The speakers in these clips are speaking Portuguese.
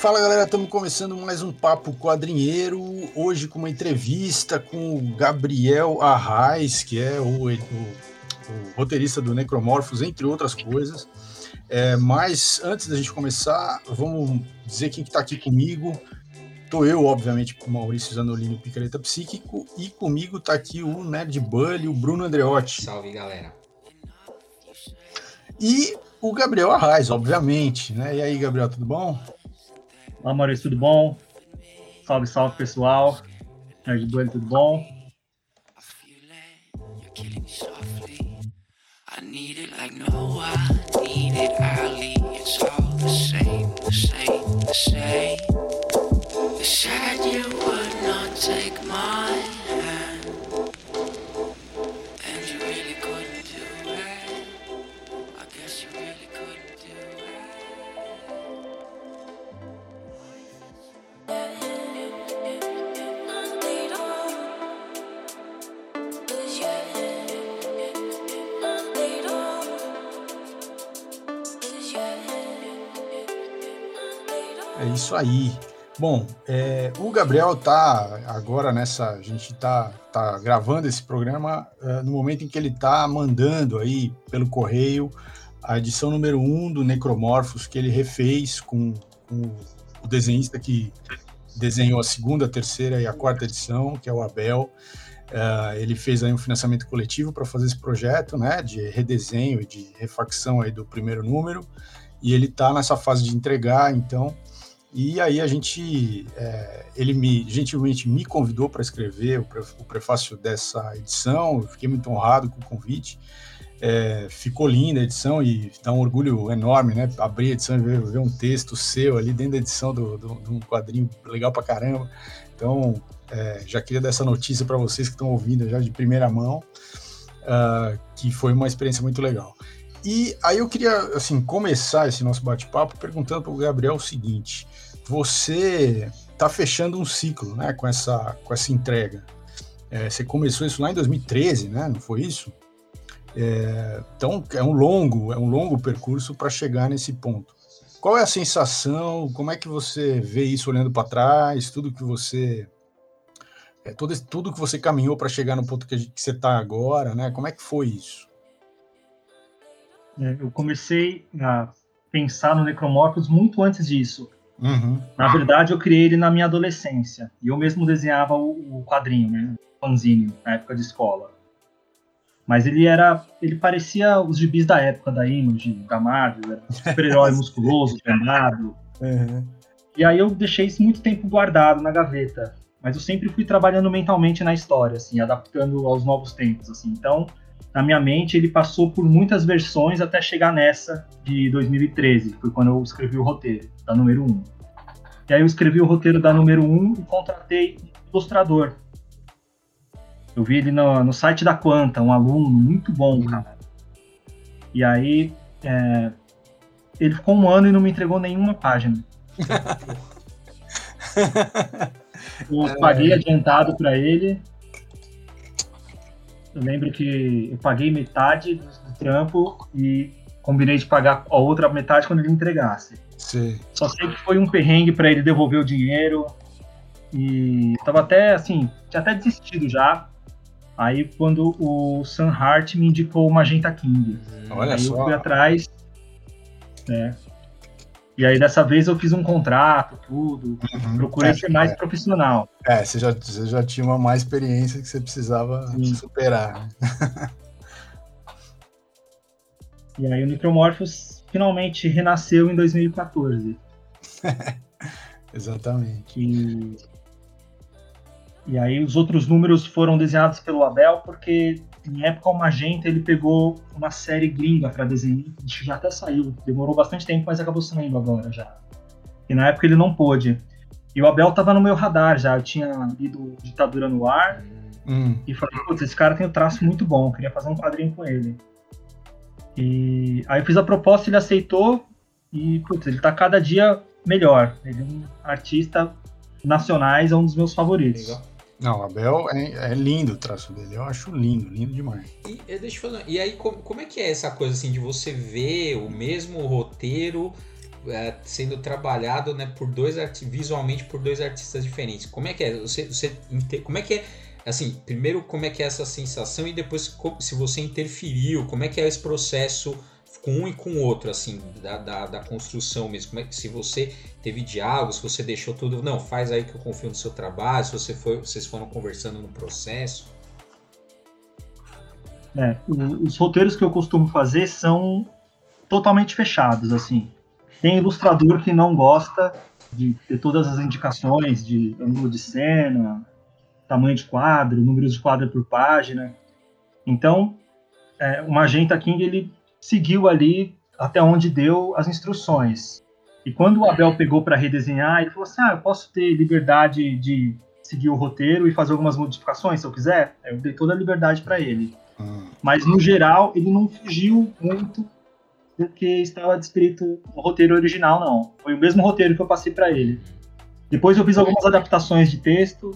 Fala galera, estamos começando mais um Papo Quadrinheiro. Hoje com uma entrevista com o Gabriel Arraes, que é o, o, o roteirista do Necromorphos, entre outras coisas. É, mas antes da gente começar, vamos dizer quem está que tá aqui comigo. Tô eu, obviamente, com o Maurício Zanolini, Picareta Psíquico, e comigo está aqui o Nerd Bully, o Bruno Andreotti. Salve, galera. E o Gabriel Arraes, obviamente, né? E aí, Gabriel, tudo bom? Olá, Maurício, tudo bom? Salve, salve, pessoal. Nerd Bully, tudo bom? Said you would not take mine. Isso aí. Bom, é, o Gabriel tá agora nessa. A gente tá, tá gravando esse programa é, no momento em que ele tá mandando aí pelo correio a edição número 1 um do Necromorphos que ele refez com, com o desenhista que desenhou a segunda, a terceira e a quarta edição, que é o Abel. Uh, ele fez aí um financiamento coletivo para fazer esse projeto, né, de redesenho e de refacção aí do primeiro número, e ele está nessa fase de entregar, então e aí a gente, é, ele me gentilmente me convidou para escrever o, pre, o, prefácio dessa edição. Eu fiquei muito honrado com o convite. É, ficou linda a edição e dá um orgulho enorme, né? Abrir a edição e ver, ver um texto seu ali dentro da edição de um quadrinho legal para caramba. Então, é, já queria dar essa notícia para vocês que estão ouvindo já de primeira mão, uh, que foi uma experiência muito legal. E aí eu queria, assim, começar esse nosso bate-papo perguntando para o Gabriel o seguinte: você está fechando um ciclo, né, com essa, com essa entrega. É, você começou isso lá em 2013, né? Não foi isso? É, então é um longo, é um longo percurso para chegar nesse ponto. Qual é a sensação? Como é que você vê isso olhando para trás? Tudo que você é, tudo, tudo que você caminhou para chegar no ponto que, que você está agora, né? Como é que foi isso? É, eu comecei a pensar no Necromorphos muito antes disso. Uhum. Na verdade, eu criei ele na minha adolescência. E eu mesmo desenhava o, o quadrinho, né? O fanzine, na época de escola. Mas ele era. Ele parecia os gibis da época da Image, da Marvel, era um super-herói musculoso, treinado. Uhum. E aí eu deixei isso muito tempo guardado na gaveta. Mas eu sempre fui trabalhando mentalmente na história, assim, adaptando aos novos tempos, assim. Então, na minha mente, ele passou por muitas versões até chegar nessa de 2013, que foi quando eu escrevi o roteiro, da número 1. E aí eu escrevi o roteiro da número 1 e contratei um ilustrador. Eu vi ele no, no site da Quanta, um aluno muito bom, uhum. cara. E aí, é, ele ficou um ano e não me entregou nenhuma página. eu paguei adiantado para ele eu lembro que eu paguei metade do trampo e combinei de pagar a outra metade quando ele entregasse. Sim. Só sei que foi um perrengue para ele devolver o dinheiro. E tava até assim, tinha até desistido já. Aí quando o Sam Hart me indicou o Magenta King. Olha aí só. eu fui atrás. Né, e aí dessa vez eu fiz um contrato, tudo. Uhum. Procurei é, ser mais é. profissional. É, você já, você já tinha uma mais experiência que você precisava Sim. superar. e aí o Necromorphos finalmente renasceu em 2014. Exatamente. E... e aí os outros números foram desenhados pelo Abel, porque em época o Magenta ele pegou uma série gringa para desenhar, já até saiu, demorou bastante tempo, mas acabou saindo agora já. E na época ele não pôde. E o Abel tava no meu radar já, eu tinha lido Ditadura no Ar hum. e falei, putz, esse cara tem um traço muito bom, queria fazer um quadrinho com ele. E aí eu fiz a proposta, ele aceitou e, putz, ele tá cada dia melhor. Ele é um artista nacionais, é um dos meus favoritos. Legal. Não, Abel é, é, lindo o traço dele. Eu acho lindo, lindo demais. E, deixa eu falar, e aí, como, como é que é essa coisa assim de você ver o mesmo roteiro é, sendo trabalhado né, por dois visualmente por dois artistas diferentes. Como é que é? Você, você como é que é? Assim, primeiro como é que é essa sensação e depois se você interferiu, como é que é esse processo com um e com o outro, assim, da, da, da, construção mesmo. É se você teve diálogo, se você deixou tudo, não, faz aí que eu confio no seu trabalho, se você foi, vocês foram conversando no processo. É, os roteiros que eu costumo fazer são totalmente fechados, assim. Tem ilustrador que não gosta de ter todas as indicações de ângulo de cena, tamanho de quadro, números de quadro por página. Então, é, o Magenta King ele seguiu ali até onde deu as instruções. E quando o Abel pegou para redesenhar, ele falou assim: ah, eu posso ter liberdade de seguir o roteiro e fazer algumas modificações se eu quiser. Eu dei toda a liberdade para ele. Hum. Mas no geral, ele não fugiu muito do que estava descrito no roteiro original, não. Foi o mesmo roteiro que eu passei para ele. Depois eu fiz algumas adaptações de texto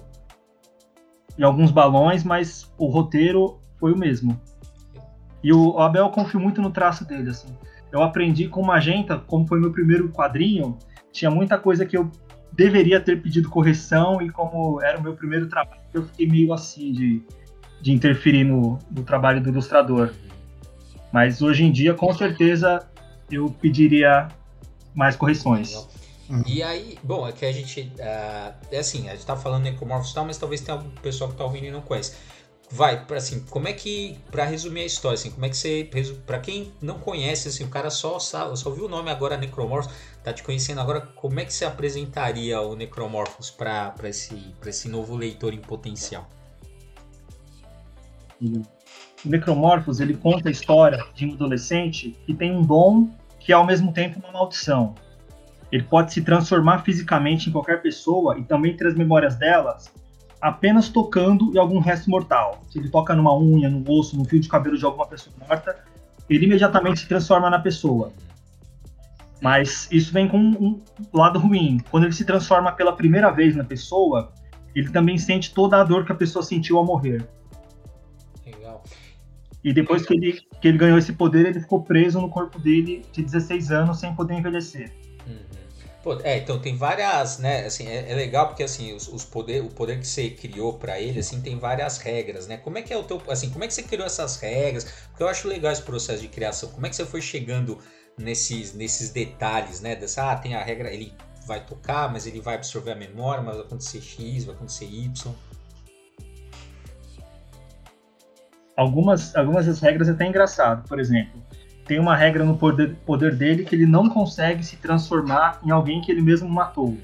e alguns balões, mas o roteiro foi o mesmo. E o Abel confio muito no traço dele, assim. Eu aprendi com Magenta, como foi meu primeiro quadrinho, tinha muita coisa que eu deveria ter pedido correção e como era o meu primeiro trabalho, eu fiquei meio assim de, de interferir no, no trabalho do ilustrador. Mas hoje em dia, com certeza, eu pediria mais correções. Uhum. E aí, bom, é que a gente. Uh, é assim, a gente tá falando Necromorphos e tal, mas talvez tenha algum pessoal que tá ouvindo e não conhece vai, assim, como é que, para resumir a história, assim, como é que você, para quem não conhece, assim, o cara só sabe, só viu o nome agora Necromorphos, tá te conhecendo agora, como é que você apresentaria o Necromorphos para esse, pra esse novo leitor em potencial? O Necromorphos, ele conta a história de um adolescente que tem um dom que é ao mesmo tempo uma maldição. Ele pode se transformar fisicamente em qualquer pessoa e também ter as memórias delas apenas tocando em algum resto mortal. Se ele toca numa unha, no osso, no fio de cabelo de alguma pessoa morta, ele imediatamente se transforma na pessoa. Mas isso vem com um lado ruim. Quando ele se transforma pela primeira vez na pessoa, ele também sente toda a dor que a pessoa sentiu ao morrer. Legal. E depois que ele, que ele ganhou esse poder, ele ficou preso no corpo dele de 16 anos sem poder envelhecer. Pô, é, então tem várias, né, assim, é, é legal porque assim, os, os, poder, o poder que você criou para ele, assim, tem várias regras, né? Como é que é o teu, assim, como é que você criou essas regras? Porque eu acho legal esse processo de criação. Como é que você foi chegando nesses, nesses detalhes, né? Dessa, ah, tem a regra, ele vai tocar, mas ele vai absorver a memória, mas vai acontecer X, vai acontecer Y. Algumas, algumas das regras é até engraçado. Por exemplo, tem uma regra no poder, poder dele que ele não consegue se transformar em alguém que ele mesmo matou.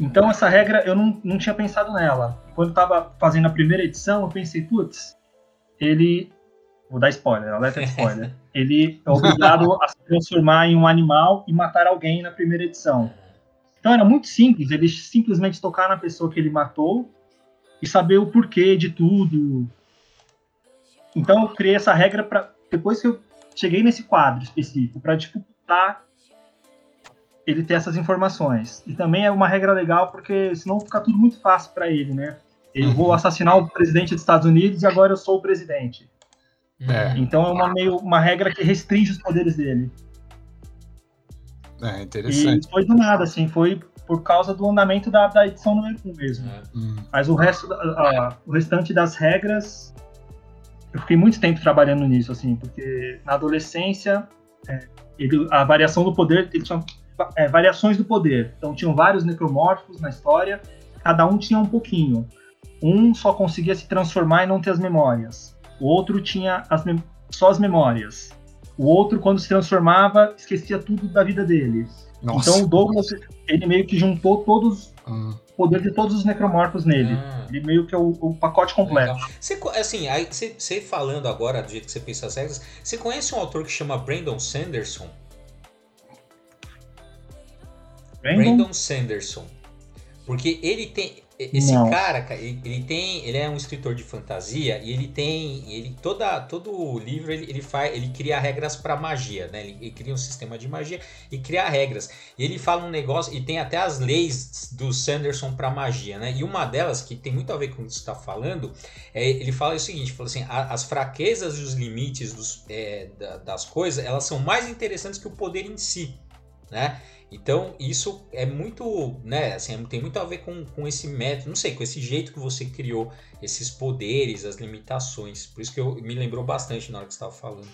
Então essa regra eu não, não tinha pensado nela. Quando eu tava fazendo a primeira edição, eu pensei, putz, ele. Vou dar spoiler, alerta de spoiler. ele é obrigado a se transformar em um animal e matar alguém na primeira edição. Então era muito simples, ele simplesmente tocar na pessoa que ele matou e saber o porquê de tudo. Então eu criei essa regra para depois que eu cheguei nesse quadro específico para dificultar ele ter essas informações. E também é uma regra legal porque senão fica tudo muito fácil para ele, né? Eu uhum. vou assassinar o presidente dos Estados Unidos e agora eu sou o presidente. É. Então é uma meio uma regra que restringe os poderes dele. É interessante. E foi do nada, assim, foi por causa do andamento da, da edição número 1 mesmo. É. Mas o resto, a, o restante das regras eu fiquei muito tempo trabalhando nisso, assim, porque na adolescência, é, ele, a variação do poder, ele tinha é, variações do poder. Então, tinham vários necromorfos na história, cada um tinha um pouquinho. Um só conseguia se transformar e não ter as memórias. O outro tinha as só as memórias. O outro, quando se transformava, esquecia tudo da vida dele. Nossa. Então, o Douglas, ele meio que juntou todos hum poder de todos os necromorfos nele. Ah. Ele meio que é o, o pacote completo. Você, assim, aí, você, você, falando agora do jeito que você pensa as regras, você conhece um autor que chama Brandon Sanderson? Brandon, Brandon Sanderson. Porque ele tem. Esse Não. cara, ele tem, ele é um escritor de fantasia e ele tem, ele toda todo o livro ele, ele faz, ele cria regras para magia, né? Ele, ele, cria um sistema de magia e cria regras. E ele fala um negócio e tem até as leis do Sanderson para magia, né? E uma delas que tem muito a ver com o que você está falando, é, ele fala o seguinte, fala assim, a, as fraquezas e os limites dos, é, da, das coisas, elas são mais interessantes que o poder em si. né? Então, isso é muito, né, assim, tem muito a ver com, com esse método, não sei, com esse jeito que você criou esses poderes, as limitações. Por isso que eu, me lembrou bastante na hora que você estava falando.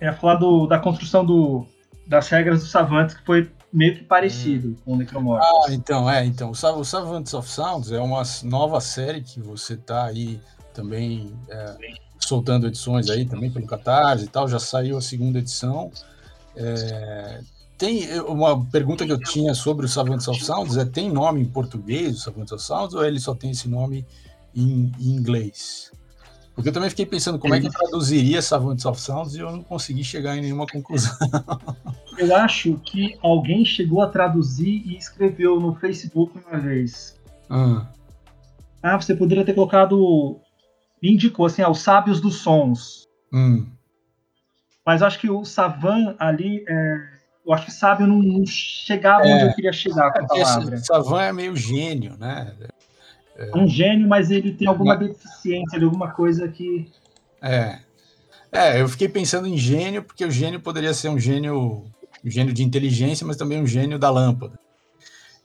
É falar do, da construção do, das regras do Savantes, que foi meio que parecido hum. com o Necromorphos. Ah, então, é, então, o Savantes of Sounds é uma nova série que você está aí também é, soltando edições aí também pelo Catarse e tal, já saiu a segunda edição. É, tem uma pergunta que eu tinha sobre o Savants of Sounds, é tem nome em português o Savants of Sounds ou ele só tem esse nome em, em inglês? Porque eu também fiquei pensando como é que traduziria Savants of Sounds e eu não consegui chegar em nenhuma conclusão. Eu acho que alguém chegou a traduzir e escreveu no Facebook uma vez. Ah, ah você poderia ter colocado. Indicou assim, ah, os sábios dos sons. Hum. Mas acho que o Savan ali é eu acho que sábio não, não chegava é, onde eu queria chegar com a palavra. Savan é meio gênio, né? É um gênio, mas ele tem alguma deficiência, alguma coisa que. É. É, eu fiquei pensando em gênio, porque o gênio poderia ser um gênio, um gênio de inteligência, mas também um gênio da lâmpada.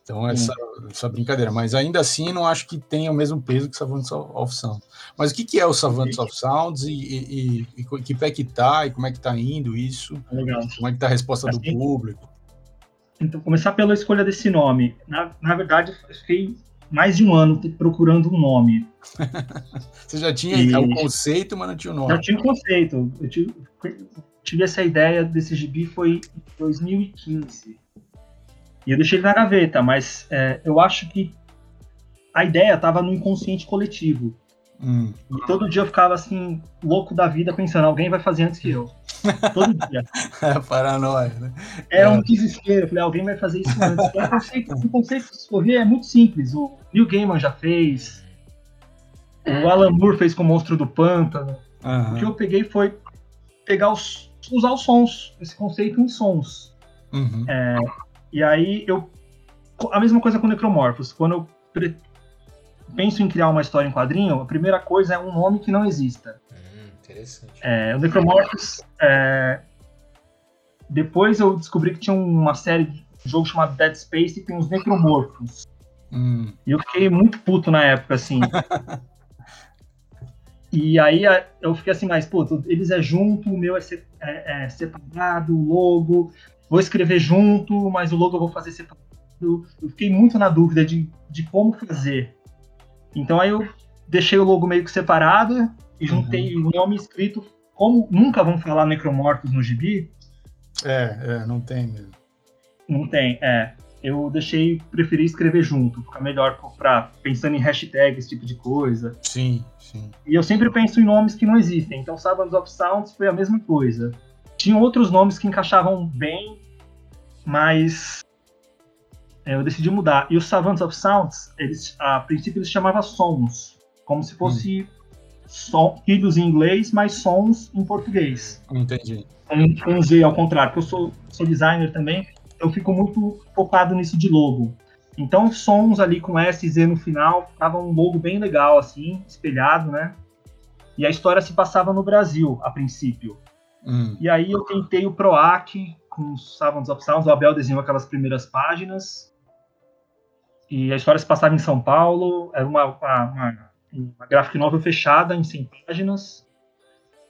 Então, essa, essa brincadeira. Mas ainda assim, não acho que tenha o mesmo peso que Savants of Sound. Mas o que, que é o Savants of Sounds e, e, e, e, que pé que tá, e como é que tá indo isso? Legal. Como é que tá a resposta assim, do público? Então, começar pela escolha desse nome. Na, na verdade, eu fiquei mais de um ano procurando um nome. Você já tinha o conceito, mas não tinha o nome. Já tinha o conceito. Eu tive, tive essa ideia desse gibi foi em 2015. E eu deixei ele na gaveta, mas é, eu acho que a ideia estava no inconsciente coletivo. Hum. E todo dia eu ficava assim, louco da vida, pensando, alguém vai fazer antes que eu. Todo dia. É paranoia, né? Era é. um desespero. Eu falei, alguém vai fazer isso antes. o conceito, o conceito de escorrer é muito simples. O Neil Gaiman já fez. O Alan Moore fez com o Monstro do Pântano. Uhum. O que eu peguei foi pegar os, usar os sons, esse conceito em sons. Uhum. É, e aí eu. A mesma coisa com Necromorphos. Quando eu penso em criar uma história em quadrinho, a primeira coisa é um nome que não exista. Hum, interessante. É, o Necromorphos. É, depois eu descobri que tinha uma série de jogo chamado Dead Space e tem os Necromorphos. Hum. E eu fiquei muito puto na época, assim. e aí eu fiquei assim, mas, pô, eles é junto, o meu é, é, é separado, o logo vou escrever junto, mas o logo eu vou fazer separado. Eu fiquei muito na dúvida de, de como fazer. Então aí eu deixei o logo meio que separado e juntei uhum. o nome escrito. Como nunca vão falar necromorfos no gibi. É, é, não tem mesmo. Não tem, é. Eu deixei, preferi escrever junto, fica melhor para pensando em hashtag, esse tipo de coisa. Sim, sim. E eu sempre penso em nomes que não existem. Então, Savants of Sounds foi a mesma coisa. Tinham outros nomes que encaixavam bem, mas é, eu decidi mudar. E os Savants of Sounds, eles, a princípio eles chamavam sons, como se fosse hum. som, filhos em inglês, mas sons em português. Entendi. Com, com Z ao contrário, porque eu sou, sou designer também, eu fico muito focado nisso de logo. Então, sons ali com S e Z no final, ficava um logo bem legal, assim, espelhado, né? E a história se passava no Brasil, a princípio. Hum. E aí eu tentei o PROAC, com os Savants of Sounds, o Abel desenhou aquelas primeiras páginas. E a história se passava em São Paulo, era uma, uma, uma, uma graphic novel fechada em 100 páginas.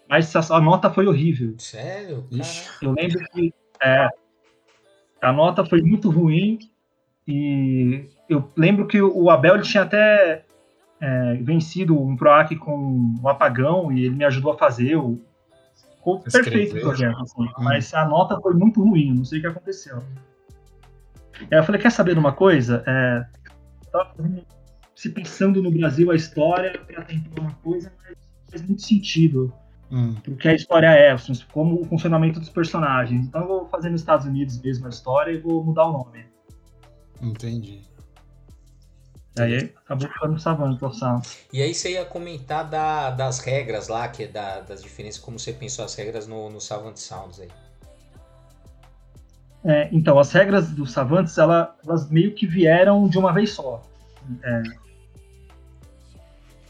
Mas a, a nota foi horrível. Sério? Eu lembro que é, a nota foi muito ruim. E eu lembro que o Abel ele tinha até é, vencido um PROAC com um apagão e ele me ajudou a fazer. O, Ficou perfeito o projeto, assim, hum. mas a nota foi muito ruim, não sei o que aconteceu. Aí eu falei, quer saber de uma coisa? É, se pensando no Brasil a história para tentar uma coisa, mas faz muito sentido. Hum. Porque a história é, assim, como o funcionamento dos personagens. Então eu vou fazer nos Estados Unidos mesmo a história e vou mudar o nome. Entendi. Aí acabou ficando savando o Sound. E aí você ia comentar da, das regras lá, que é da, das diferenças, como você pensou as regras no, no Savant Sounds aí. É, então, as regras dos Savantes, ela, elas meio que vieram de uma vez só. É,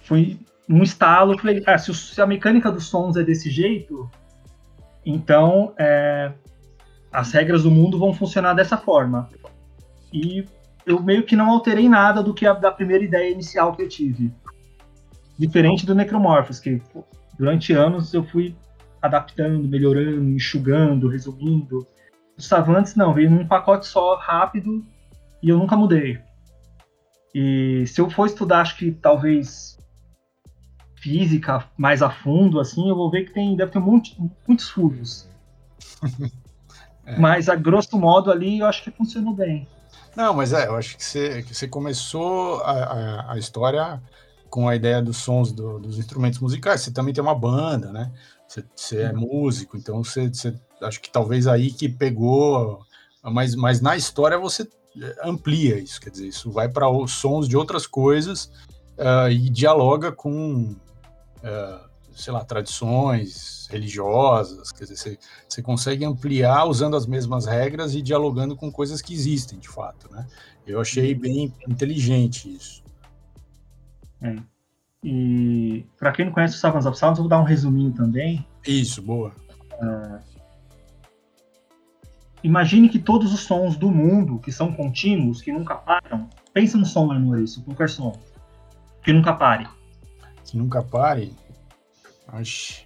foi um estalo, falei, ah, se, se, a mecânica dos sons é desse jeito, então é, as regras do mundo vão funcionar dessa forma. E eu meio que não alterei nada do que a da primeira ideia inicial que eu tive. Diferente do Necromorphos, que durante anos eu fui adaptando, melhorando, enxugando, resumindo. Os Savantes não, veio num pacote só, rápido, e eu nunca mudei. E se eu for estudar, acho que talvez física mais a fundo, assim, eu vou ver que tem, deve ter muito, muitos furos. é. Mas a grosso modo ali eu acho que funcionou bem. Não, mas é, eu acho que você, que você começou a, a, a história com a ideia dos sons do, dos instrumentos musicais. Você também tem uma banda, né? Você, você é músico, então você, você, acho que talvez aí que pegou, mas, mas na história você amplia isso, quer dizer, isso vai para os sons de outras coisas uh, e dialoga com, uh, sei lá, tradições religiosas, quer dizer, você, você consegue ampliar usando as mesmas regras e dialogando com coisas que existem, de fato, né? Eu achei uhum. bem inteligente isso. É. E para quem não conhece o Savans of Sounds, eu vou dar um resuminho também. Isso, boa. Uh, imagine que todos os sons do mundo, que são contínuos, que nunca param, pensa no som, Maurício, qualquer som, que nunca pare. Que nunca pare? Oxi.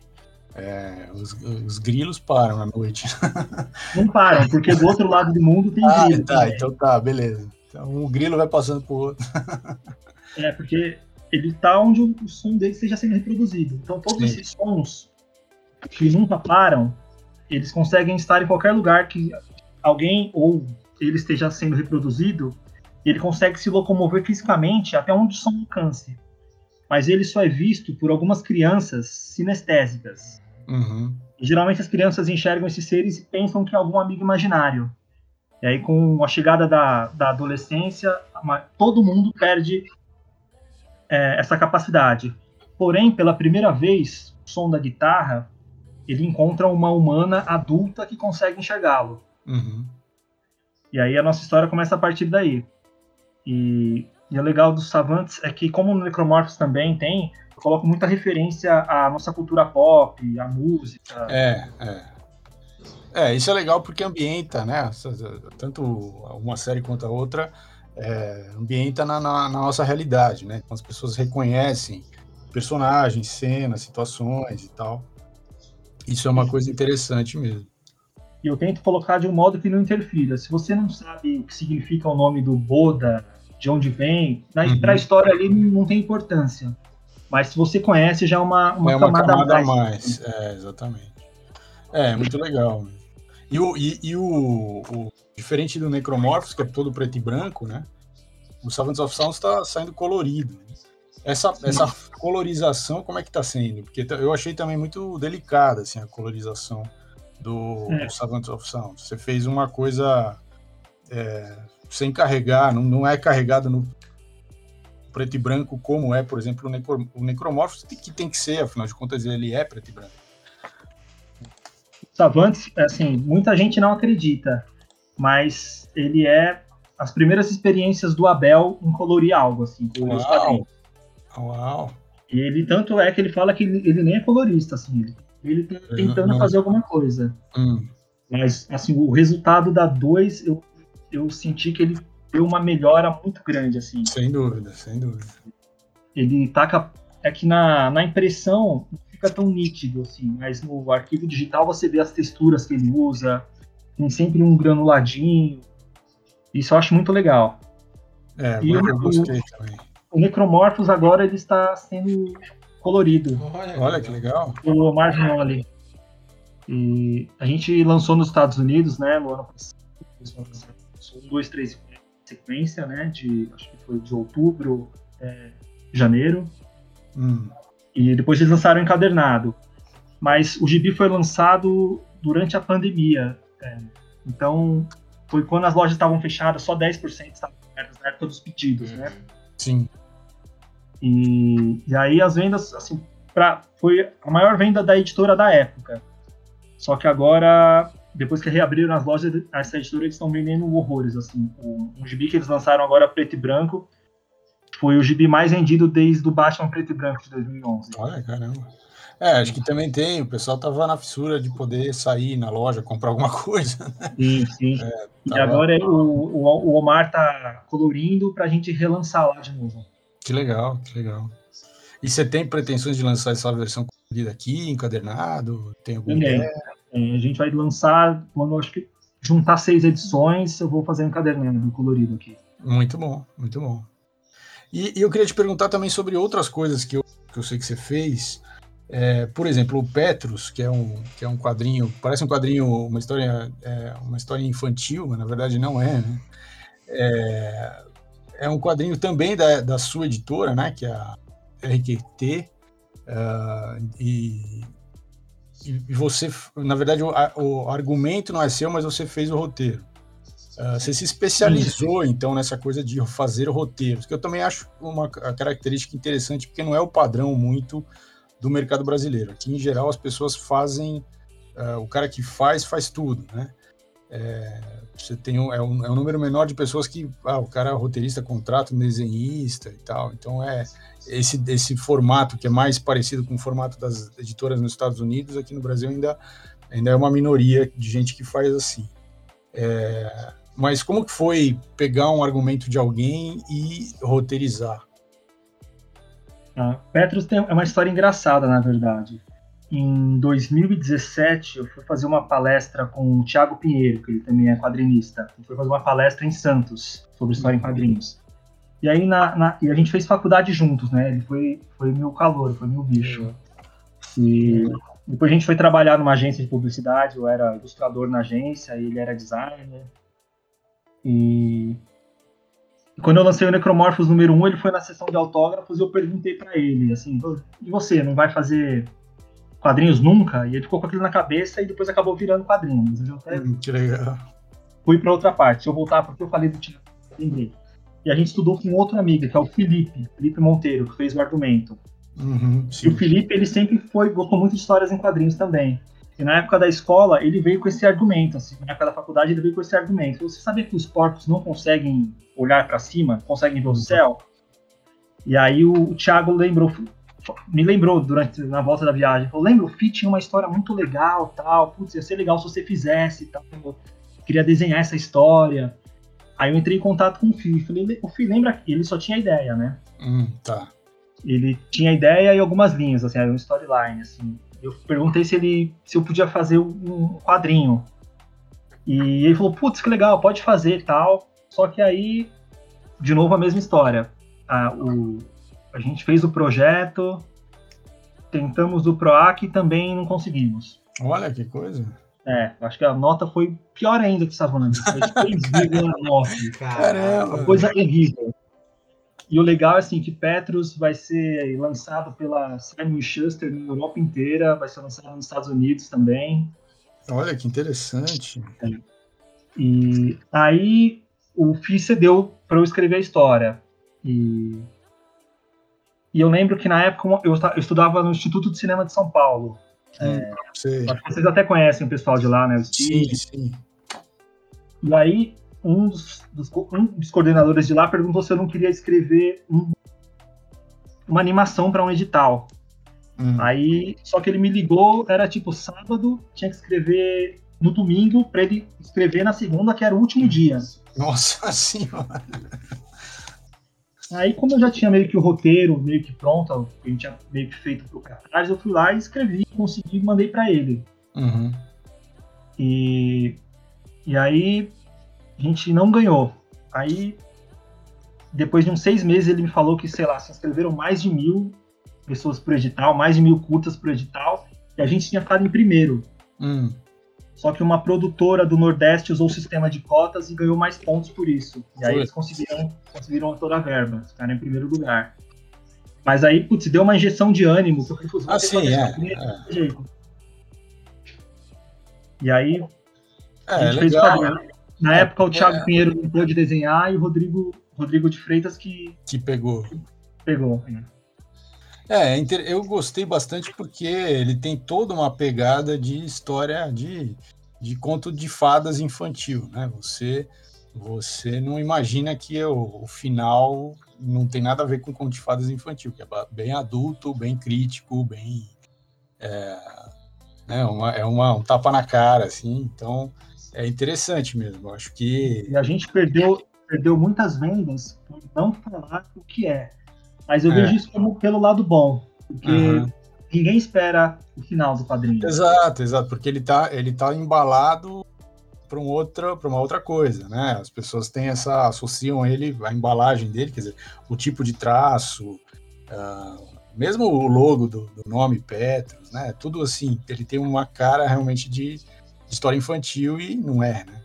É, os, os, grilos param à noite. Não param, porque do outro lado do mundo tem ah, grilo. Tá, então tá, beleza. Então um grilo vai passando pro outro. É, porque ele está onde o som dele esteja sendo reproduzido. Então todos Sim. esses sons que nunca param, eles conseguem estar em qualquer lugar que alguém ou ele esteja sendo reproduzido, ele consegue se locomover fisicamente até onde o som alcance. Mas ele só é visto por algumas crianças sinestésicas. Uhum. Geralmente as crianças enxergam esses seres e pensam que é algum amigo imaginário. E aí, com a chegada da, da adolescência, todo mundo perde é, essa capacidade. Porém, pela primeira vez, o som da guitarra ele encontra uma humana adulta que consegue enxergá-lo. Uhum. E aí a nossa história começa a partir daí. E, e o legal dos Savantes é que, como no Necromorphos também tem, eu coloco muita referência à nossa cultura pop, à música. É, é. É, isso é legal porque ambienta, né? Tanto uma série quanto a outra é, ambienta na, na, na, nossa realidade, né? Então as pessoas reconhecem personagens, cenas, situações e tal. Isso é uma coisa interessante mesmo. E eu tento colocar de um modo que não interfira. Se você não sabe o que significa o nome do Boda, de onde vem, uhum. para a história ali não tem importância. Mas se você conhece, já é uma, uma, é uma camada, camada a mais. mais. É, exatamente. É, muito legal. E o, e, e o, o Diferente do Necromorphos, que é todo preto e branco, né? O Savants of Sound está saindo colorido. Né? Essa, essa colorização, como é que está sendo? Porque eu achei também muito delicada assim, a colorização do, é. do Savants of Sound. Você fez uma coisa é, sem carregar, não, não é carregado no preto e branco como é, por exemplo, o, Necro, o Necromorphos, que tem que ser, afinal de contas, ele é preto e branco. Savantes, assim, muita gente não acredita, mas ele é as primeiras experiências do Abel em colorir algo, assim, colorir Uau. Uau! E ele, tanto é que ele fala que ele, ele nem é colorista, assim, ele, ele tá tentando uhum. fazer alguma coisa. Uhum. Mas, assim, o resultado da 2, eu, eu senti que ele deu uma melhora muito grande, assim. Sem dúvida, sem dúvida. Ele taca... É que na, na impressão não fica tão nítido, assim, mas no arquivo digital você vê as texturas que ele usa, tem sempre um granuladinho. Isso eu acho muito legal. É, e eu, gostei também. O Necromorphos agora ele está sendo colorido. Olha, Olha que legal. O Marginoli. E a gente lançou nos Estados Unidos, né, no ano passado. Um, dois, três sequência, né, de acho que foi de outubro, é, janeiro. Hum. E depois eles lançaram encadernado. Mas o gibi foi lançado durante a pandemia. É, então, foi quando as lojas estavam fechadas, só 10% estavam abertas na época dos pedidos, né? Sim. E, e aí as vendas, assim, pra, foi a maior venda da editora da época. Só que agora, depois que reabriram as lojas, essa editora eles estão vendendo horrores, assim. O, um gibi que eles lançaram agora preto e branco foi o gibi mais vendido desde o Batman preto e branco de 2011. Olha, caramba. É, acho que também tem. O pessoal tava na fissura de poder sair na loja, comprar alguma coisa. Né? Sim, sim. É, tava... E agora o, o, o Omar tá colorindo para a gente relançar lá de novo. Que legal, que legal. E você tem pretensões de lançar essa versão colorida aqui, encadernado? Tem algum é, A gente vai lançar, quando acho que juntar seis edições, eu vou fazer um encadernado colorido aqui. Muito bom, muito bom. E, e, eu queria te perguntar também sobre outras coisas que eu, que eu sei que você fez. É, por exemplo, o Petrus, que é um, que é um quadrinho, parece um quadrinho, uma história, é, uma história infantil, mas na verdade não é, né? É, é um quadrinho também da, da sua editora, né? Que é a RQT. Uh, ah, e, e você, na verdade, o, o, argumento não é seu, mas você fez o roteiro. Uh, você se especializou, então, nessa coisa de fazer roteiros, que eu também acho uma característica interessante, porque não é o padrão muito do mercado brasileiro. Aqui, em geral, as pessoas fazem. Uh, o cara que faz, faz tudo, né? É, você tem um, é, um, é um número menor de pessoas que ah, o cara é roteirista, contrata um desenhista e tal. Então é esse, esse formato que é mais parecido com o formato das editoras nos Estados Unidos, aqui no Brasil ainda, ainda é uma minoria de gente que faz assim. É, mas como que foi pegar um argumento de alguém e roteirizar? Ah, Petrus tem, é uma história engraçada, na verdade. Em 2017, eu fui fazer uma palestra com o Thiago Pinheiro, que ele também é quadrinista. Ele foi fazer uma palestra em Santos sobre história em quadrinhos. E aí na, na, e a gente fez faculdade juntos, né? Ele foi, foi meu calor, foi meu bicho. E depois a gente foi trabalhar numa agência de publicidade, eu era ilustrador na agência, ele era designer. E quando eu lancei o Necromorphos número 1, ele foi na sessão de autógrafos e eu perguntei para ele, assim, e você, não vai fazer quadrinhos nunca? E ele ficou com aquilo na cabeça e depois acabou virando quadrinhos. Eu até hum, que legal. Fui para outra parte. Se eu voltar porque eu falei do Tiago, lembrei. E a gente estudou com outro amigo, que é o Felipe, Felipe Monteiro, que fez o argumento. Uhum, e o Felipe, ele sempre foi, gostou muito de histórias em quadrinhos também. E na época da escola, ele veio com esse argumento, assim, na época da faculdade, ele veio com esse argumento. Você sabia que os porcos não conseguem olhar para cima, conseguem ver o céu? E aí o, o Thiago lembrou, me lembrou durante na volta da viagem. Falou, lembra, o Fi tinha uma história muito legal, tal. Putz, ia ser legal se você fizesse, tal. Eu queria desenhar essa história. Aí eu entrei em contato com o Fi. Falei, o Fi lembra? Ele só tinha ideia, né? Hum, tá. Ele tinha ideia e algumas linhas, assim, era um storyline, assim. Eu perguntei se ele se eu podia fazer um quadrinho. E ele falou, putz, que legal, pode fazer tal. Só que aí, de novo, a mesma história. A, o, a gente fez o projeto, tentamos o PROAC e também não conseguimos. Olha que coisa. É, acho que a nota foi pior ainda que estava falando. Foi 3,9. Caramba! Uma coisa terrível. E o legal é assim, que Petrus vai ser lançado pela Simon Schuster na Europa inteira, vai ser lançado nos Estados Unidos também. Olha que interessante. É. E aí o FI cedeu para eu escrever a história. E, e eu lembro que na época eu, estudava no Instituto de Cinema de São Paulo. É, vocês até conhecem o pessoal de lá, né? Sim, sim. E aí um dos, dos, um dos coordenadores de lá perguntou se eu não queria escrever um, uma animação para um edital. Uhum. Aí, só que ele me ligou, era tipo sábado, tinha que escrever no domingo para ele escrever na segunda, que era o último dia. Nossa senhora! Aí, como eu já tinha meio que o roteiro meio que pronto, a gente tinha meio que feito pro cartaz, eu fui lá e escrevi, consegui e mandei para ele. Uhum. E, e aí a gente não ganhou. Aí, depois de uns seis meses, ele me falou que, sei lá, se inscreveram mais de mil pessoas pro edital, mais de mil curtas pro edital, e a gente tinha ficado em primeiro. Hum. Só que uma produtora do Nordeste usou o sistema de cotas e ganhou mais pontos por isso. E aí eles conseguiram, conseguiram toda a verba, ficaram em primeiro lugar. Mas aí, putz, deu uma injeção de ânimo, que eu falei, ah, sim, é, é. E aí, é, a gente legal, fez o na é, época, o Thiago é... Pinheiro não pôde desenhar e o Rodrigo, Rodrigo de Freitas que. Que pegou. Que pegou. É, é eu gostei bastante porque ele tem toda uma pegada de história de, de conto de fadas infantil, né? Você você não imagina que o, o final não tem nada a ver com conto de fadas infantil, que é bem adulto, bem crítico, bem é, né, uma, é uma, um tapa na cara, assim, então é interessante mesmo. Acho que. E a gente perdeu, perdeu muitas vendas por não falar o que é. Mas eu é. vejo isso como pelo lado bom, porque uhum. ninguém espera o final do quadrinho. Exato, exato, porque ele tá, ele tá embalado para um outra, para uma outra coisa, né? As pessoas têm essa associam ele a embalagem dele, quer dizer, o tipo de traço, uh, mesmo o logo do, do, nome Petros, né? Tudo assim, ele tem uma cara realmente de, de história infantil e não é, né?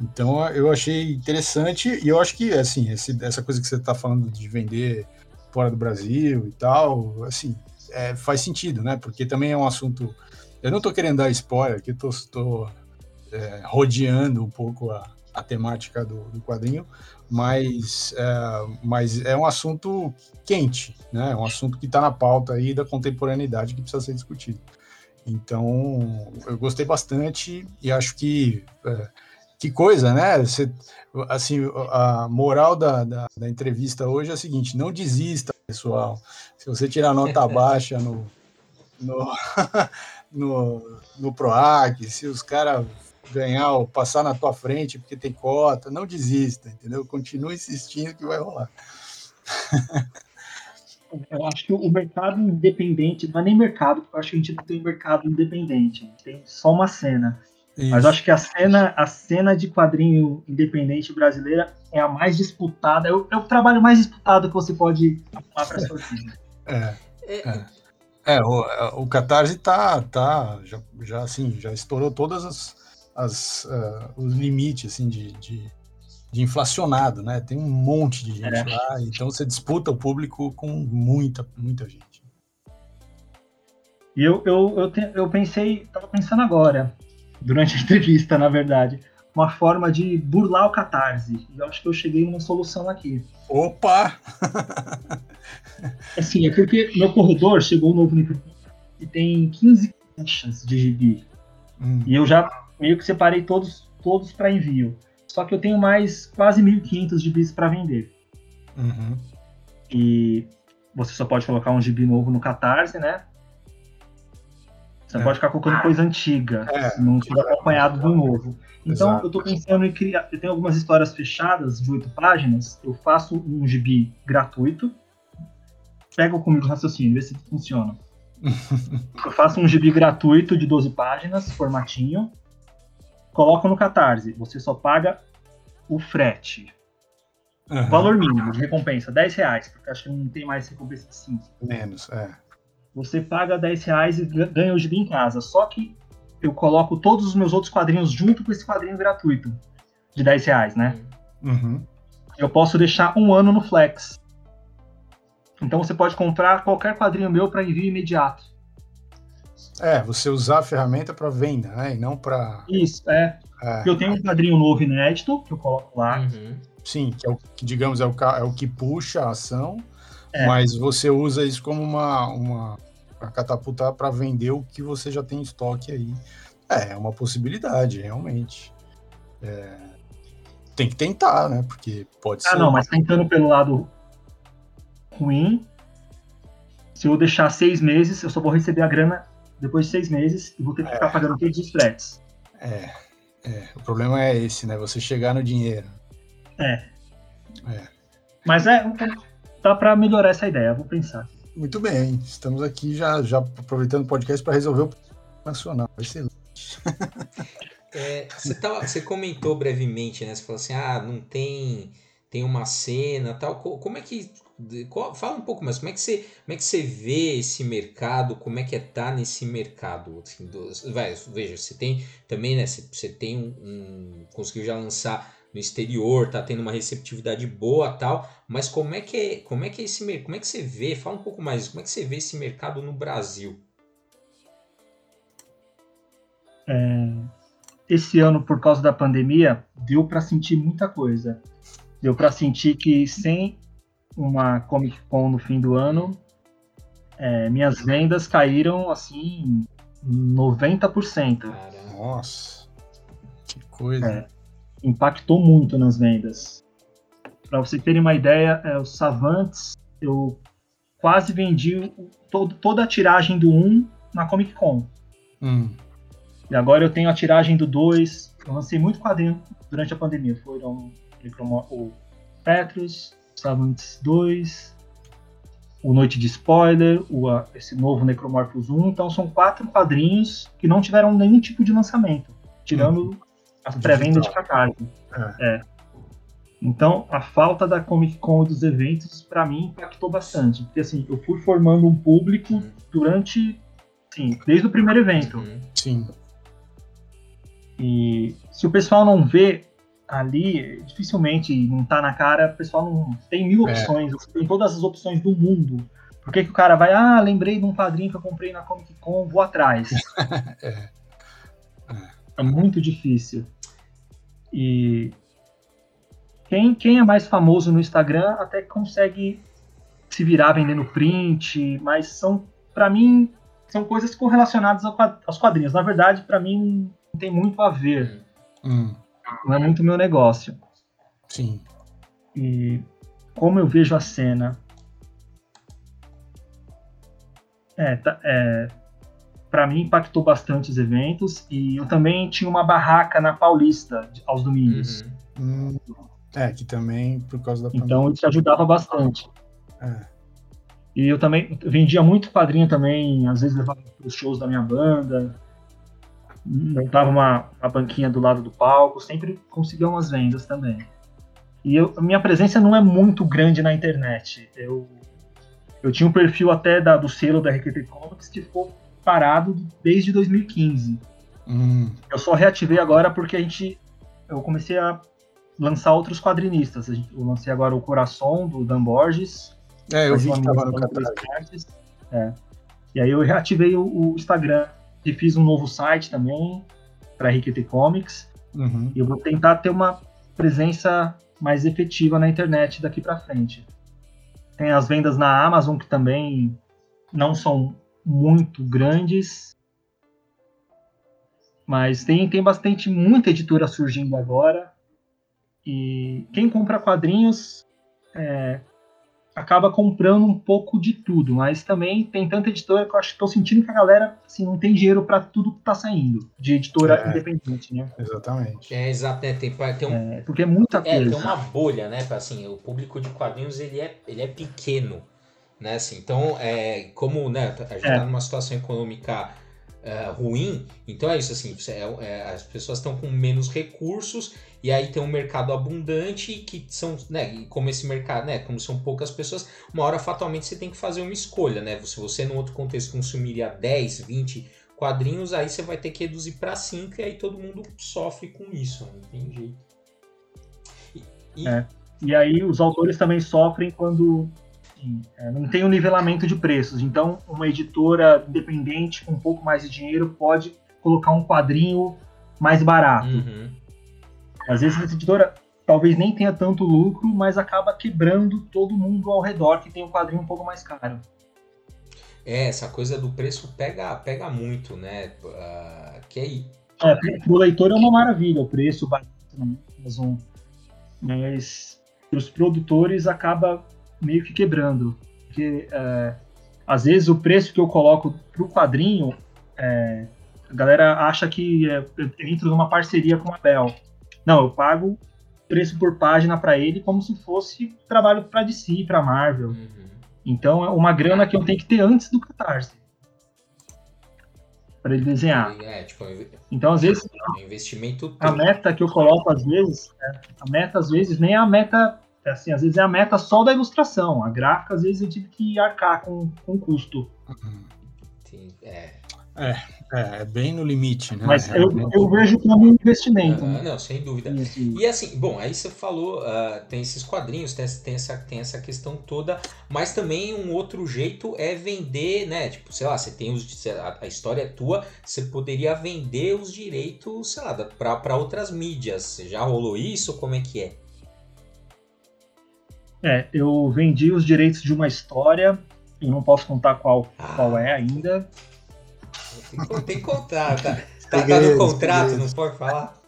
Então eu achei interessante e eu acho que assim esse, essa coisa que você está falando de vender fora do Brasil e tal, assim é, faz sentido, né? Porque também é um assunto. Eu não estou querendo dar spoiler, que estou é, rodeando um pouco a, a temática do, do quadrinho, mas é, mas é um assunto quente, né? É um assunto que está na pauta aí da contemporaneidade que precisa ser discutido. Então, eu gostei bastante e acho que é, que coisa, né? Você, assim, a moral da, da, da, entrevista hoje é a seguinte: não desista, pessoal. Se você tirar nota baixa no, no, no, no PROAC, se os caras ganhar ou passar na tua frente porque tem cota, não desista, entendeu? Continue insistindo que vai rolar. Eu acho que o mercado independente, não é nem mercado, eu acho que a gente não tem mercado independente, tem só uma cena. Isso. Mas eu acho que a cena, a cena de quadrinho independente brasileira é a mais disputada, é o, é o trabalho mais disputado que você pode arrumar para sua vida. É, é. é. É, o, o Catarse tá, tá já, já, assim, já estourou todas as, as, uh, os limites assim, de, de, de, inflacionado, né? Tem um monte de gente é. lá, então você disputa o público com muita, muita gente. E eu, eu, eu, te, eu pensei, estava pensando agora, durante a entrevista, na verdade, uma forma de burlar o catarse. E eu acho que eu cheguei numa solução aqui. Opa! assim, é porque meu corredor chegou um novo nível e tem 15 caixas de gibi. Hum. E eu já meio que separei todos, todos para envio. Só que eu tenho mais quase 1.500 gibis para vender. Uhum. E você só pode colocar um gibi novo no Catarse, né? Você pode ficar colocando coisa antiga, é. não fica acompanhado do novo. Então, Exato. eu estou pensando em criar. Eu tenho algumas histórias fechadas de oito páginas. Eu faço um gibi gratuito. Pega comigo o raciocínio, vê se funciona. eu faço um gibi gratuito de 12 páginas, formatinho coloca no Catarse, você só paga o frete. Uhum. Valor mínimo de recompensa, 10 reais, porque acho que não tem mais recompensa de 5. Menos, é. Você paga 10 reais e ganha o gibi em casa. Só que eu coloco todos os meus outros quadrinhos junto com esse quadrinho gratuito de 10 reais, né? Uhum. Eu posso deixar um ano no Flex. Então você pode comprar qualquer quadrinho meu para envio imediato. É, você usar a ferramenta para venda, né? E não para. Isso, é. é. Eu tenho um quadrinho novo inédito que eu coloco lá. Uhum. Sim, que é o que, digamos, é o, é o que puxa a ação, é. mas você usa isso como uma, uma catapultar para vender o que você já tem em estoque aí. É, é uma possibilidade, realmente. É, tem que tentar, né? Porque pode ah, ser. Ah, não, mas tentando pelo lado ruim, se eu deixar seis meses, eu só vou receber a grana depois de seis meses e vou ter que ficar é. pagando todos os fretes. É, é, o problema é esse, né? Você chegar no dinheiro. É. é. Mas é, dá para melhorar essa ideia, vou pensar. Muito bem, estamos aqui já, já aproveitando o podcast para resolver o nacional. Excelente. É, você, tava, você comentou brevemente, né? Você falou assim, ah, não tem, tem uma cena tal. Como é que Fala um pouco mais, como é que você, como é que você vê esse mercado, como é que é tá nesse mercado? Assim, do, vai, veja, você tem também, né? Você, você tem um, um, conseguiu já lançar no exterior, tá tendo uma receptividade boa tal, mas como é que é, como é que é esse como é que você vê? Fala um pouco mais, como é que você vê esse mercado no Brasil? É, esse ano, por causa da pandemia, deu para sentir muita coisa. Deu para sentir que sem uma Comic Con no fim do ano, é, minhas vendas caíram assim 90%. Nossa, que coisa. É, impactou muito nas vendas. Para você terem uma ideia, é, os Savantes, eu quase vendi todo, toda a tiragem do 1 na Comic Con. Hum. E agora eu tenho a tiragem do 2. Eu lancei muito quadrinho durante a pandemia. Foram o Petrus, Savantes 2, o Noite de Spoiler, o, esse novo Necromorphos 1. Então são quatro quadrinhos que não tiveram nenhum tipo de lançamento, tirando hum. As pré-vendas de catarse. É. é. Então, a falta da Comic Con e dos eventos, para mim, impactou bastante. Porque, assim, eu fui formando um público uhum. durante, sim, desde o primeiro evento. Uhum. Sim. E se o pessoal não vê ali, dificilmente não tá na cara, o pessoal não tem mil é. opções, é. tem todas as opções do mundo. Por que, que o cara vai, ah, lembrei de um padrinho que eu comprei na Comic Con, vou atrás. é. é. é muito difícil. E quem, quem é mais famoso no Instagram até consegue se virar vendendo print, mas são, para mim, são coisas correlacionadas aos quadrinhos. Na verdade, para mim, não tem muito a ver. Hum. Não é muito meu negócio. Sim. E como eu vejo a cena. É, tá, é, para mim impactou bastante os eventos e eu também tinha uma barraca na Paulista aos domingos. Uhum. Hum. É, que também por causa da pandemia. Então isso ajudava bastante. É. E eu também vendia muito quadrinho também, às vezes levava para os shows da minha banda, montava uma, uma banquinha do lado do palco, sempre conseguia umas vendas também. E eu, a minha presença não é muito grande na internet. Eu, eu tinha um perfil até da, do selo da RQT Comics que ficou parado desde 2015. Hum. Eu só reativei agora porque a gente eu comecei a lançar outros quadrinistas. Eu lancei agora o Coração, do Dan Borges. É, eu vi que tava no. É. E aí eu reativei o, o, Instagram e fiz um novo site também para RQT Comics. Uhum. E eu vou tentar ter uma presença mais efetiva na internet daqui para frente. Tem as vendas na Amazon que também não são muito grandes, mas tem, tem bastante, muita editora surgindo agora. E quem compra quadrinhos é, acaba comprando um pouco de tudo, mas também tem tanta editora que eu acho que estou sentindo que a galera assim, não tem dinheiro para tudo que está saindo de editora é, independente, né? Exatamente. É, exato, né? Tem, tem um, é, porque é muita coisa. É, tem uma bolha, né? Assim, o público de quadrinhos ele é, ele é pequeno, né? Assim, então, é, como né, a gente está é. numa situação econômica uh, ruim. Então é isso, assim, é, é, as pessoas estão com menos recursos e aí tem um mercado abundante que são, né, e como esse mercado, né, como são poucas pessoas, uma hora fatalmente você tem que fazer uma escolha, né? Se você num outro contexto consumiria 10, 20 quadrinhos, aí você vai ter que reduzir para 5 e aí todo mundo sofre com isso, não tem jeito. E, e... É. e aí os autores também sofrem quando assim, é, não tem um nivelamento de preços. Então, uma editora independente com um pouco mais de dinheiro pode colocar um quadrinho mais barato. Uhum. Às vezes, essa editora talvez nem tenha tanto lucro, mas acaba quebrando todo mundo ao redor que tem um quadrinho um pouco mais caro. É, essa coisa do preço pega, pega muito, né? Uh, que aí. É, o leitor é uma maravilha, o preço barato na Amazon. Mas para os produtores acaba meio que quebrando. Porque é, às vezes o preço que eu coloco pro quadrinho, é, a galera acha que é, eu entro numa parceria com a Bell. Não, eu pago preço por página para ele como se fosse trabalho para DC, para Marvel. Uhum. Então é uma grana que eu tenho que ter antes do Catarse para ele desenhar. É, tipo, então às vezes investimento a meta que eu coloco às vezes, é, a meta às vezes nem é a meta é assim, às vezes é a meta só da ilustração. A gráfica, às vezes, eu tive que arcar com, com custo. Sim, é. É, é, é, bem no limite, né? Mas eu, eu vejo como um investimento. né? Não, sem dúvida. E assim, bom, aí você falou, uh, tem esses quadrinhos, tem, tem, essa, tem essa questão toda, mas também um outro jeito é vender, né? Tipo, sei lá, você tem os. A, a história é tua, você poderia vender os direitos, sei lá, para outras mídias. Já rolou isso? Como é que é? É, eu vendi os direitos de uma história, eu não posso contar qual, ah. qual é ainda. Tem que contar, tá, tá, tá no contrato, não pode falar?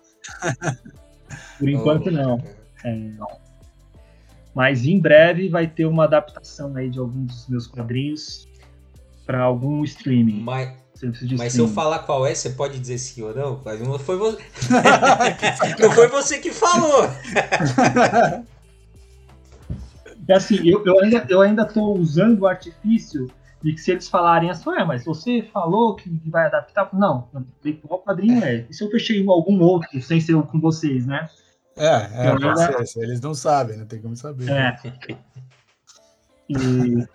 Por enquanto não. É, mas em breve vai ter uma adaptação aí de alguns dos meus quadrinhos para algum streaming. Mas, Mas se eu falar qual é, você pode dizer sim ou não? Mas não foi você, não foi você que falou. É assim, eu, eu, ainda, eu ainda tô usando o artifício de que se eles falarem assim, é, mas você falou que vai adaptar. Não, qual quadrinho é? E se eu fechei algum outro sem ser com vocês, né? É, é, ainda... ser, eles não sabem, não tem como saber. É. E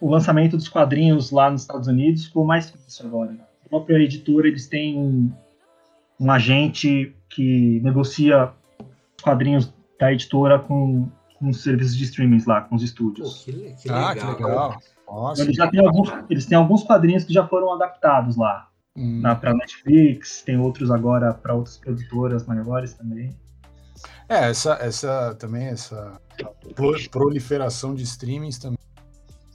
o lançamento dos quadrinhos lá nos Estados Unidos ficou mais difícil agora. A própria editora, eles têm um, um agente que negocia os quadrinhos da editora com com os serviços de streaming lá, com os estúdios. Pô, que, que ah, legal. que legal. Nossa, eles, já têm alguns, eles têm alguns quadrinhos que já foram adaptados lá. Hum. Para Netflix, tem outros agora para outras produtoras maiores também. É, essa, essa também, essa proliferação de streamings também.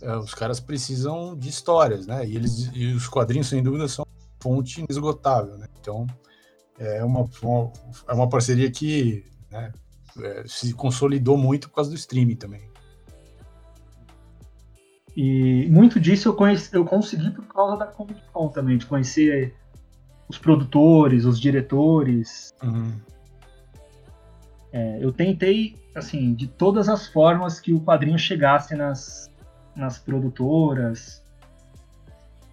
É, os caras precisam de histórias, né? E, eles, e os quadrinhos, sem dúvida, são fonte inesgotável, né? Então, é uma, uma, é uma parceria que né, é, se consolidou muito por causa do streaming também. E muito disso eu, conheci, eu consegui por causa da Comic Con também, de conhecer os produtores, os diretores. Uhum. É, eu tentei, assim, de todas as formas que o quadrinho chegasse nas, nas produtoras,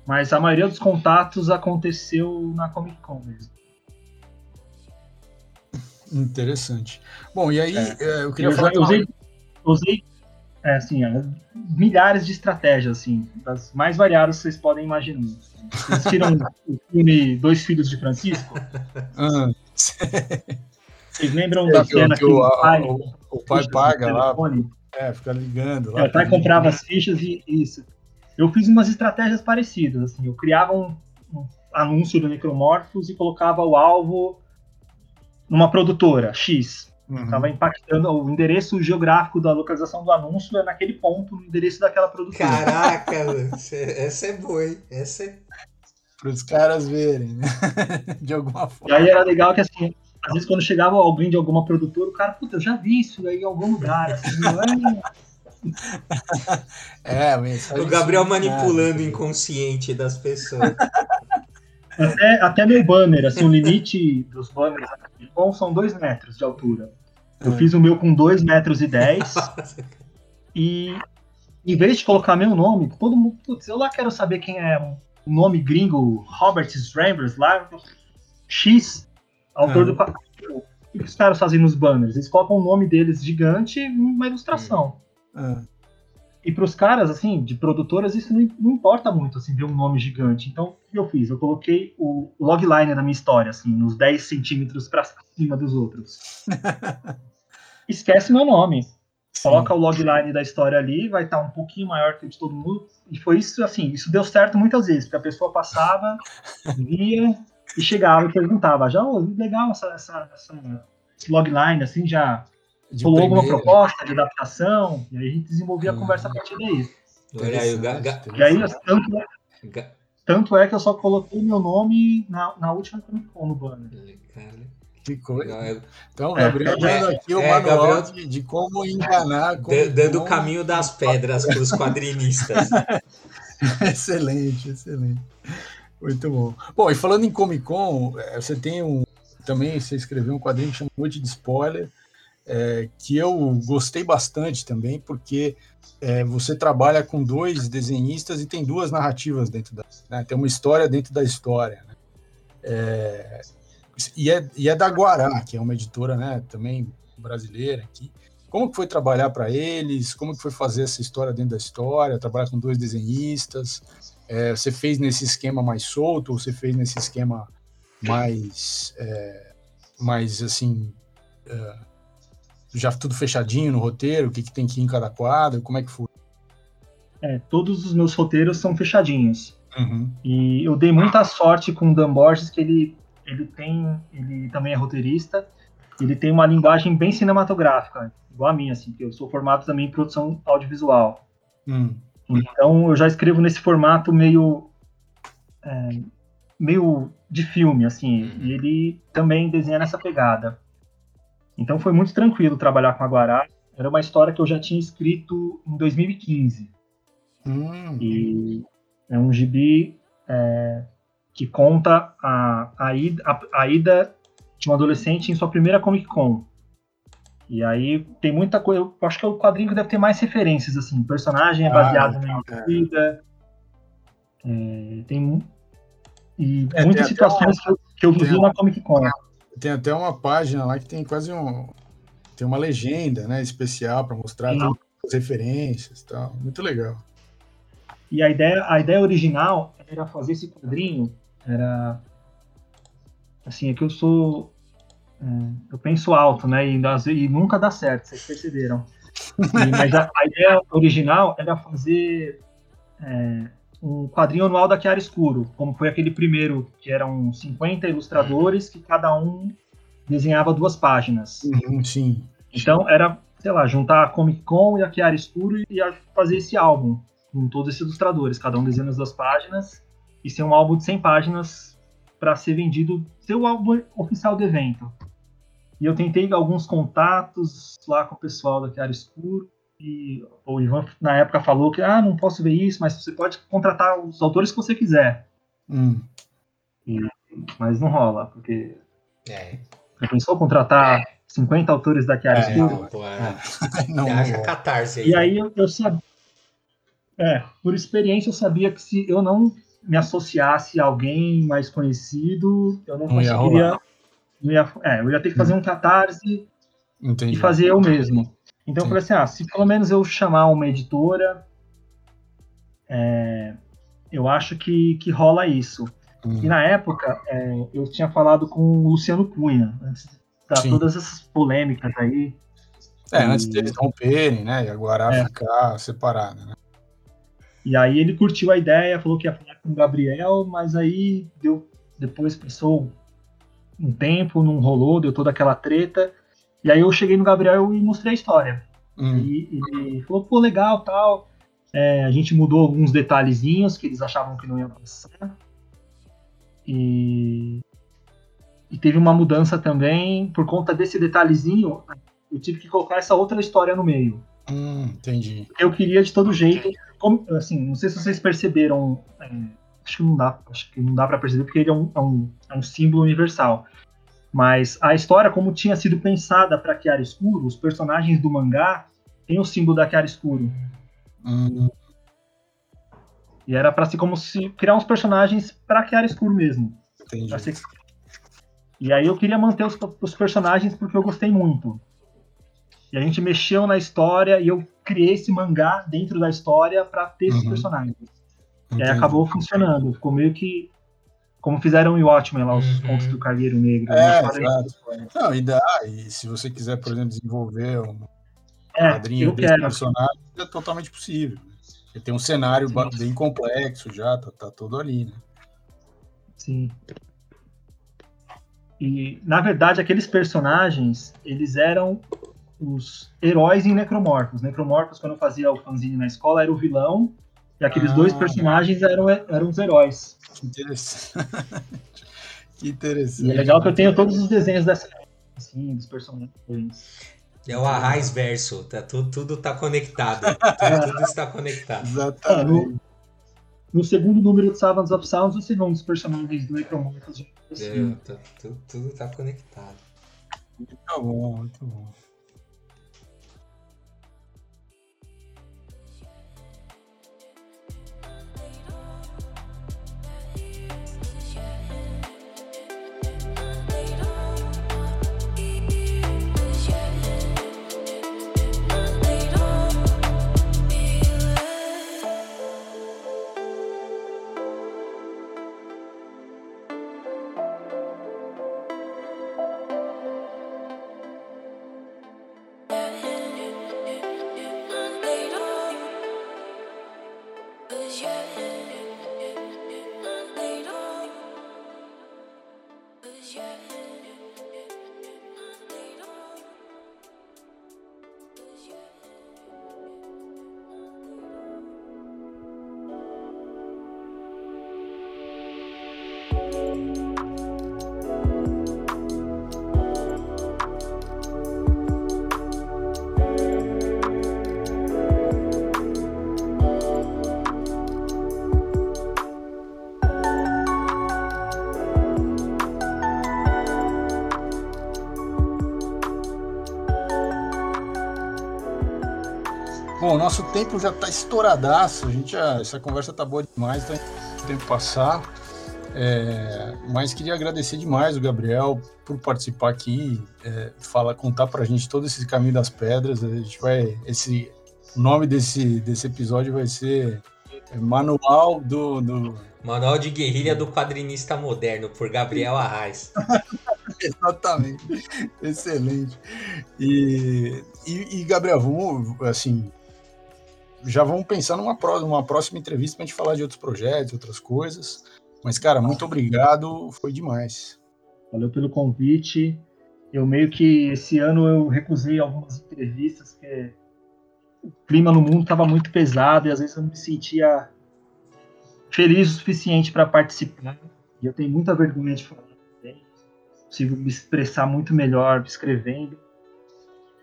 mas a maioria dos contatos aconteceu na Comic Con mesmo. Interessante. Bom, e aí é. é eu queria eu falar. Eu usei, usei é, assim, milhares de estratégias, assim, das mais variadas que vocês podem imaginar. Vocês tiram o filme Dois Filhos de Francisco? Ah. Vocês lembram é, da cena que, que o, o, pai, o, o pai paga lá? É, fica ligando. Lá, é, o pai comprava as fichas e isso. Eu fiz umas estratégias parecidas, assim, eu criava um, um anúncio do Necromorphos e colocava o alvo numa produtora X. Estava uhum. impactando o endereço geográfico da localização do anúncio é naquele ponto, no endereço daquela produtora. Caraca, essa é boa, hein? Essa é... Para os caras verem, né? de alguma forma. E aí era legal que, assim, às vezes quando chegava alguém de alguma produtora, o cara, puta, eu já vi isso aí em algum lugar. Assim, é, é mas o Gabriel manipulando o inconsciente das pessoas. Até, até meu banner, assim, o limite dos banners bom são 2 metros de altura. Eu é. fiz o meu com 2 metros e 10. e em vez de colocar meu nome, todo mundo, putz, eu lá quero saber quem é o nome gringo, Robert Strambers, lá, X, autor do O que os caras fazem nos banners? Eles colocam o nome deles gigante e uma ilustração. É. E para os caras, assim, de produtoras, isso não, não, importa muito, assim, ver um nome gigante. Então, o que eu fiz? Eu coloquei o logline da minha história, assim, nos 10 centímetros para cima dos outros. Esquece meu nome. Sim. Coloca o logline da história ali, vai estar tá um pouquinho maior que o de todo mundo. E foi isso, assim, isso deu certo muitas vezes, porque a pessoa passava, via e chegava e perguntava, já, oh, legal essa, essa, essa logline, assim, já de Rolou alguma proposta de adaptação, e aí a gente desenvolvia a conversa a partir daí. Olha aí, o ga, ga, e aí, tanto, é, tanto é que eu só coloquei meu nome na, na última Comic Con no banner. Que coisa. Então, é, Gabriel é, dando aqui o é, manual Gabriel, de, de, como enganar. Como, dando o caminho das pedras para os quadrinistas. excelente, excelente. Muito bom. Bom, e falando em Comic Con, é, você tem um. Também você escreveu um quadrinho que chama Noite de Spoiler é, que eu gostei bastante também, porque é, você trabalha com dois desenhistas e tem duas narrativas dentro da. Né, tem uma história dentro da história. Né? É, e, é, e é da Guará, que é uma editora né, também brasileira aqui. Como que foi trabalhar para eles? Como que foi fazer essa história dentro da história? Trabalhar com dois desenhistas? É, você fez nesse esquema mais solto ou você fez nesse esquema mais, é, mais assim, é, já tudo fechadinho no roteiro? O que, que tem que ir em cada quadro? Como é que foi? É, todos os meus roteiros são fechadinhos. Uhum. E eu dei muita sorte com o Dan Borges, que ele, ele tem. Ele também é roteirista. Ele tem uma linguagem bem cinematográfica, igual a minha, assim, que eu sou formado também em produção audiovisual. Uhum. Então eu já escrevo nesse formato meio. É, meio de filme, assim, e ele também desenha nessa pegada. Então foi muito tranquilo trabalhar com a Guará. Era uma história que eu já tinha escrito em 2015. Hum. E é um gibi é, que conta a, a, ida, a, a ida de um adolescente em sua primeira Comic Con. E aí tem muita coisa. Eu acho que é o quadrinho que deve ter mais referências, assim. O personagem é baseado ah, na é. vida. É, tem e é, muitas situações uma, que, eu, que eu vivi na Comic Con. Tem até uma página lá que tem quase um. Tem uma legenda né, especial para mostrar as referências e tal. Muito legal. E a ideia, a ideia original era fazer esse quadrinho. Era. Assim, é que eu sou é, eu penso alto, né? E, e, nunca dá certo, vocês perceberam. E, mas a, a, ideia original era fazer é, um quadrinho anual da Chiara Escuro, como foi aquele primeiro, que eram 50 ilustradores, que cada um desenhava duas páginas. Uhum, sim. Então era, sei lá, juntar a Comic Con e a Chiara Escuro e fazer esse álbum com todos esses ilustradores, cada um desenhando as duas páginas, e ser um álbum de 100 páginas para ser vendido, ser o álbum oficial do evento. E eu tentei alguns contatos lá com o pessoal da Chiara Escuro. E o Ivan, na época, falou que ah, não posso ver isso, mas você pode contratar os autores que você quiser. Hum. E, mas não rola, porque. É. Já pensou contratar é. 50 autores da Chiara é, Escuro? Não, pô, é. não, não, catarse aí. E aí eu, eu sabia. É, por experiência eu sabia que se eu não me associasse a alguém mais conhecido, eu não, não conseguiria eu ia, é, eu ia ter que fazer um catarse Entendi. e fazer eu mesmo. Então Sim. eu falei assim, ah, se pelo menos eu chamar uma editora, é, eu acho que, que rola isso. Hum. E na época, é, eu tinha falado com o Luciano Cunha, antes Sim. todas essas polêmicas aí. É, e... antes deles romperem, né? E agora é. ficar separado, né? E aí ele curtiu a ideia, falou que ia falar com o Gabriel, mas aí deu, depois pensou um tempo, não rolou, deu toda aquela treta. E aí eu cheguei no Gabriel e mostrei a história. Hum. E ele falou, pô, legal, tal. É, a gente mudou alguns detalhezinhos que eles achavam que não ia passar. E, e teve uma mudança também, por conta desse detalhezinho, eu tive que colocar essa outra história no meio. Hum, entendi. Eu queria de todo jeito, como, assim, não sei se vocês perceberam, é, acho que não dá, acho que não dá para perceber porque ele é um, é um, é um símbolo universal. Mas a história, como tinha sido pensada para Chiara Escuro, os personagens do mangá têm o símbolo da Chiara Escuro. Uhum. E era para ser como se criar uns personagens para Chiara Escuro mesmo. Entendi. Ser... E aí eu queria manter os, os personagens porque eu gostei muito. E a gente mexeu na história e eu criei esse mangá dentro da história para ter esses uhum. personagens. Entendi. E aí acabou funcionando. Ficou meio que como fizeram em Watchmen lá, os uhum. contos do Cargueiro Negro. É, exato. Não, e dá, e se você quiser, por exemplo, desenvolver um é, quadrinho desse quero. personagem, é totalmente possível. Ele tem um cenário Sim. bem complexo já, tá, tá todo ali, né? Sim. E, na verdade, aqueles personagens, eles eram os heróis em Necromorphos. Necromorphos, quando eu fazia o fanzine na escola, era o vilão e aqueles ah, dois personagens eram, eram os heróis. Que interessante. que interessante. E é legal que eu tenho todos os desenhos dessa assim, dos personagens. É o Arraiz Verso, tá, tudo, tudo tá conectado. tudo, tudo está conectado. Exatamente. Ah, no, no, segundo número de Savants of Sounds, você vê um dos personagens do Necromorphos. Assim. É, tá, tudo, tudo tá conectado. Muito bom, muito bom. Nosso tempo já está estouradaço, a gente já, essa conversa tá boa demais, então o tempo passar. É, mas queria agradecer demais o Gabriel por participar aqui, é, fala, contar para a gente todo esse caminho das pedras. A gente vai, esse, o nome desse, desse episódio vai ser Manual do, do... Manual de Guerrilha do Quadrinista Moderno por Gabriel Arraes. Exatamente, excelente. E, e, e, Gabriel, vamos assim, já vamos pensar numa, numa próxima entrevista para a gente falar de outros projetos, outras coisas. Mas, cara, muito obrigado, foi demais. Valeu pelo convite. Eu meio que esse ano eu recusei algumas entrevistas, porque o clima no mundo estava muito pesado e às vezes eu não me sentia feliz o suficiente para participar. E eu tenho muita vergonha de falar também. Consigo me expressar muito melhor escrevendo.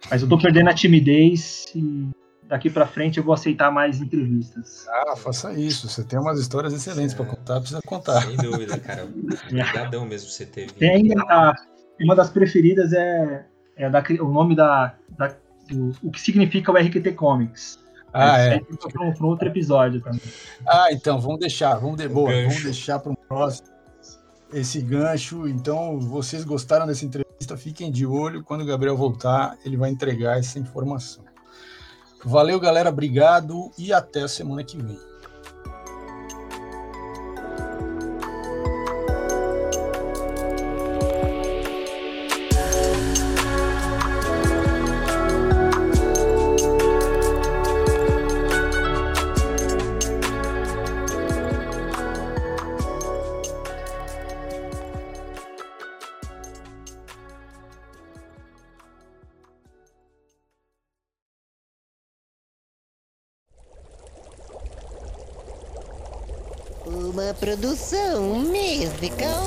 Mas eu estou perdendo a timidez e daqui para frente eu vou aceitar mais entrevistas. Ah, faça isso. Você tem umas histórias excelentes é, para contar, precisa contar. Sem dúvida, cara. Obrigadão mesmo você ter vindo. Tem a, uma das preferidas é, é da, o nome da, da do, o que significa o RQT Comics. Ah, é. Para um, outro episódio também. Ah, então, vamos deixar, vamos, de, boa, vamos deixar para um próximo esse gancho. Então, vocês gostaram dessa entrevista, fiquem de olho. Quando o Gabriel voltar, ele vai entregar essa informação. Valeu, galera. Obrigado e até a semana que vem. Produção musical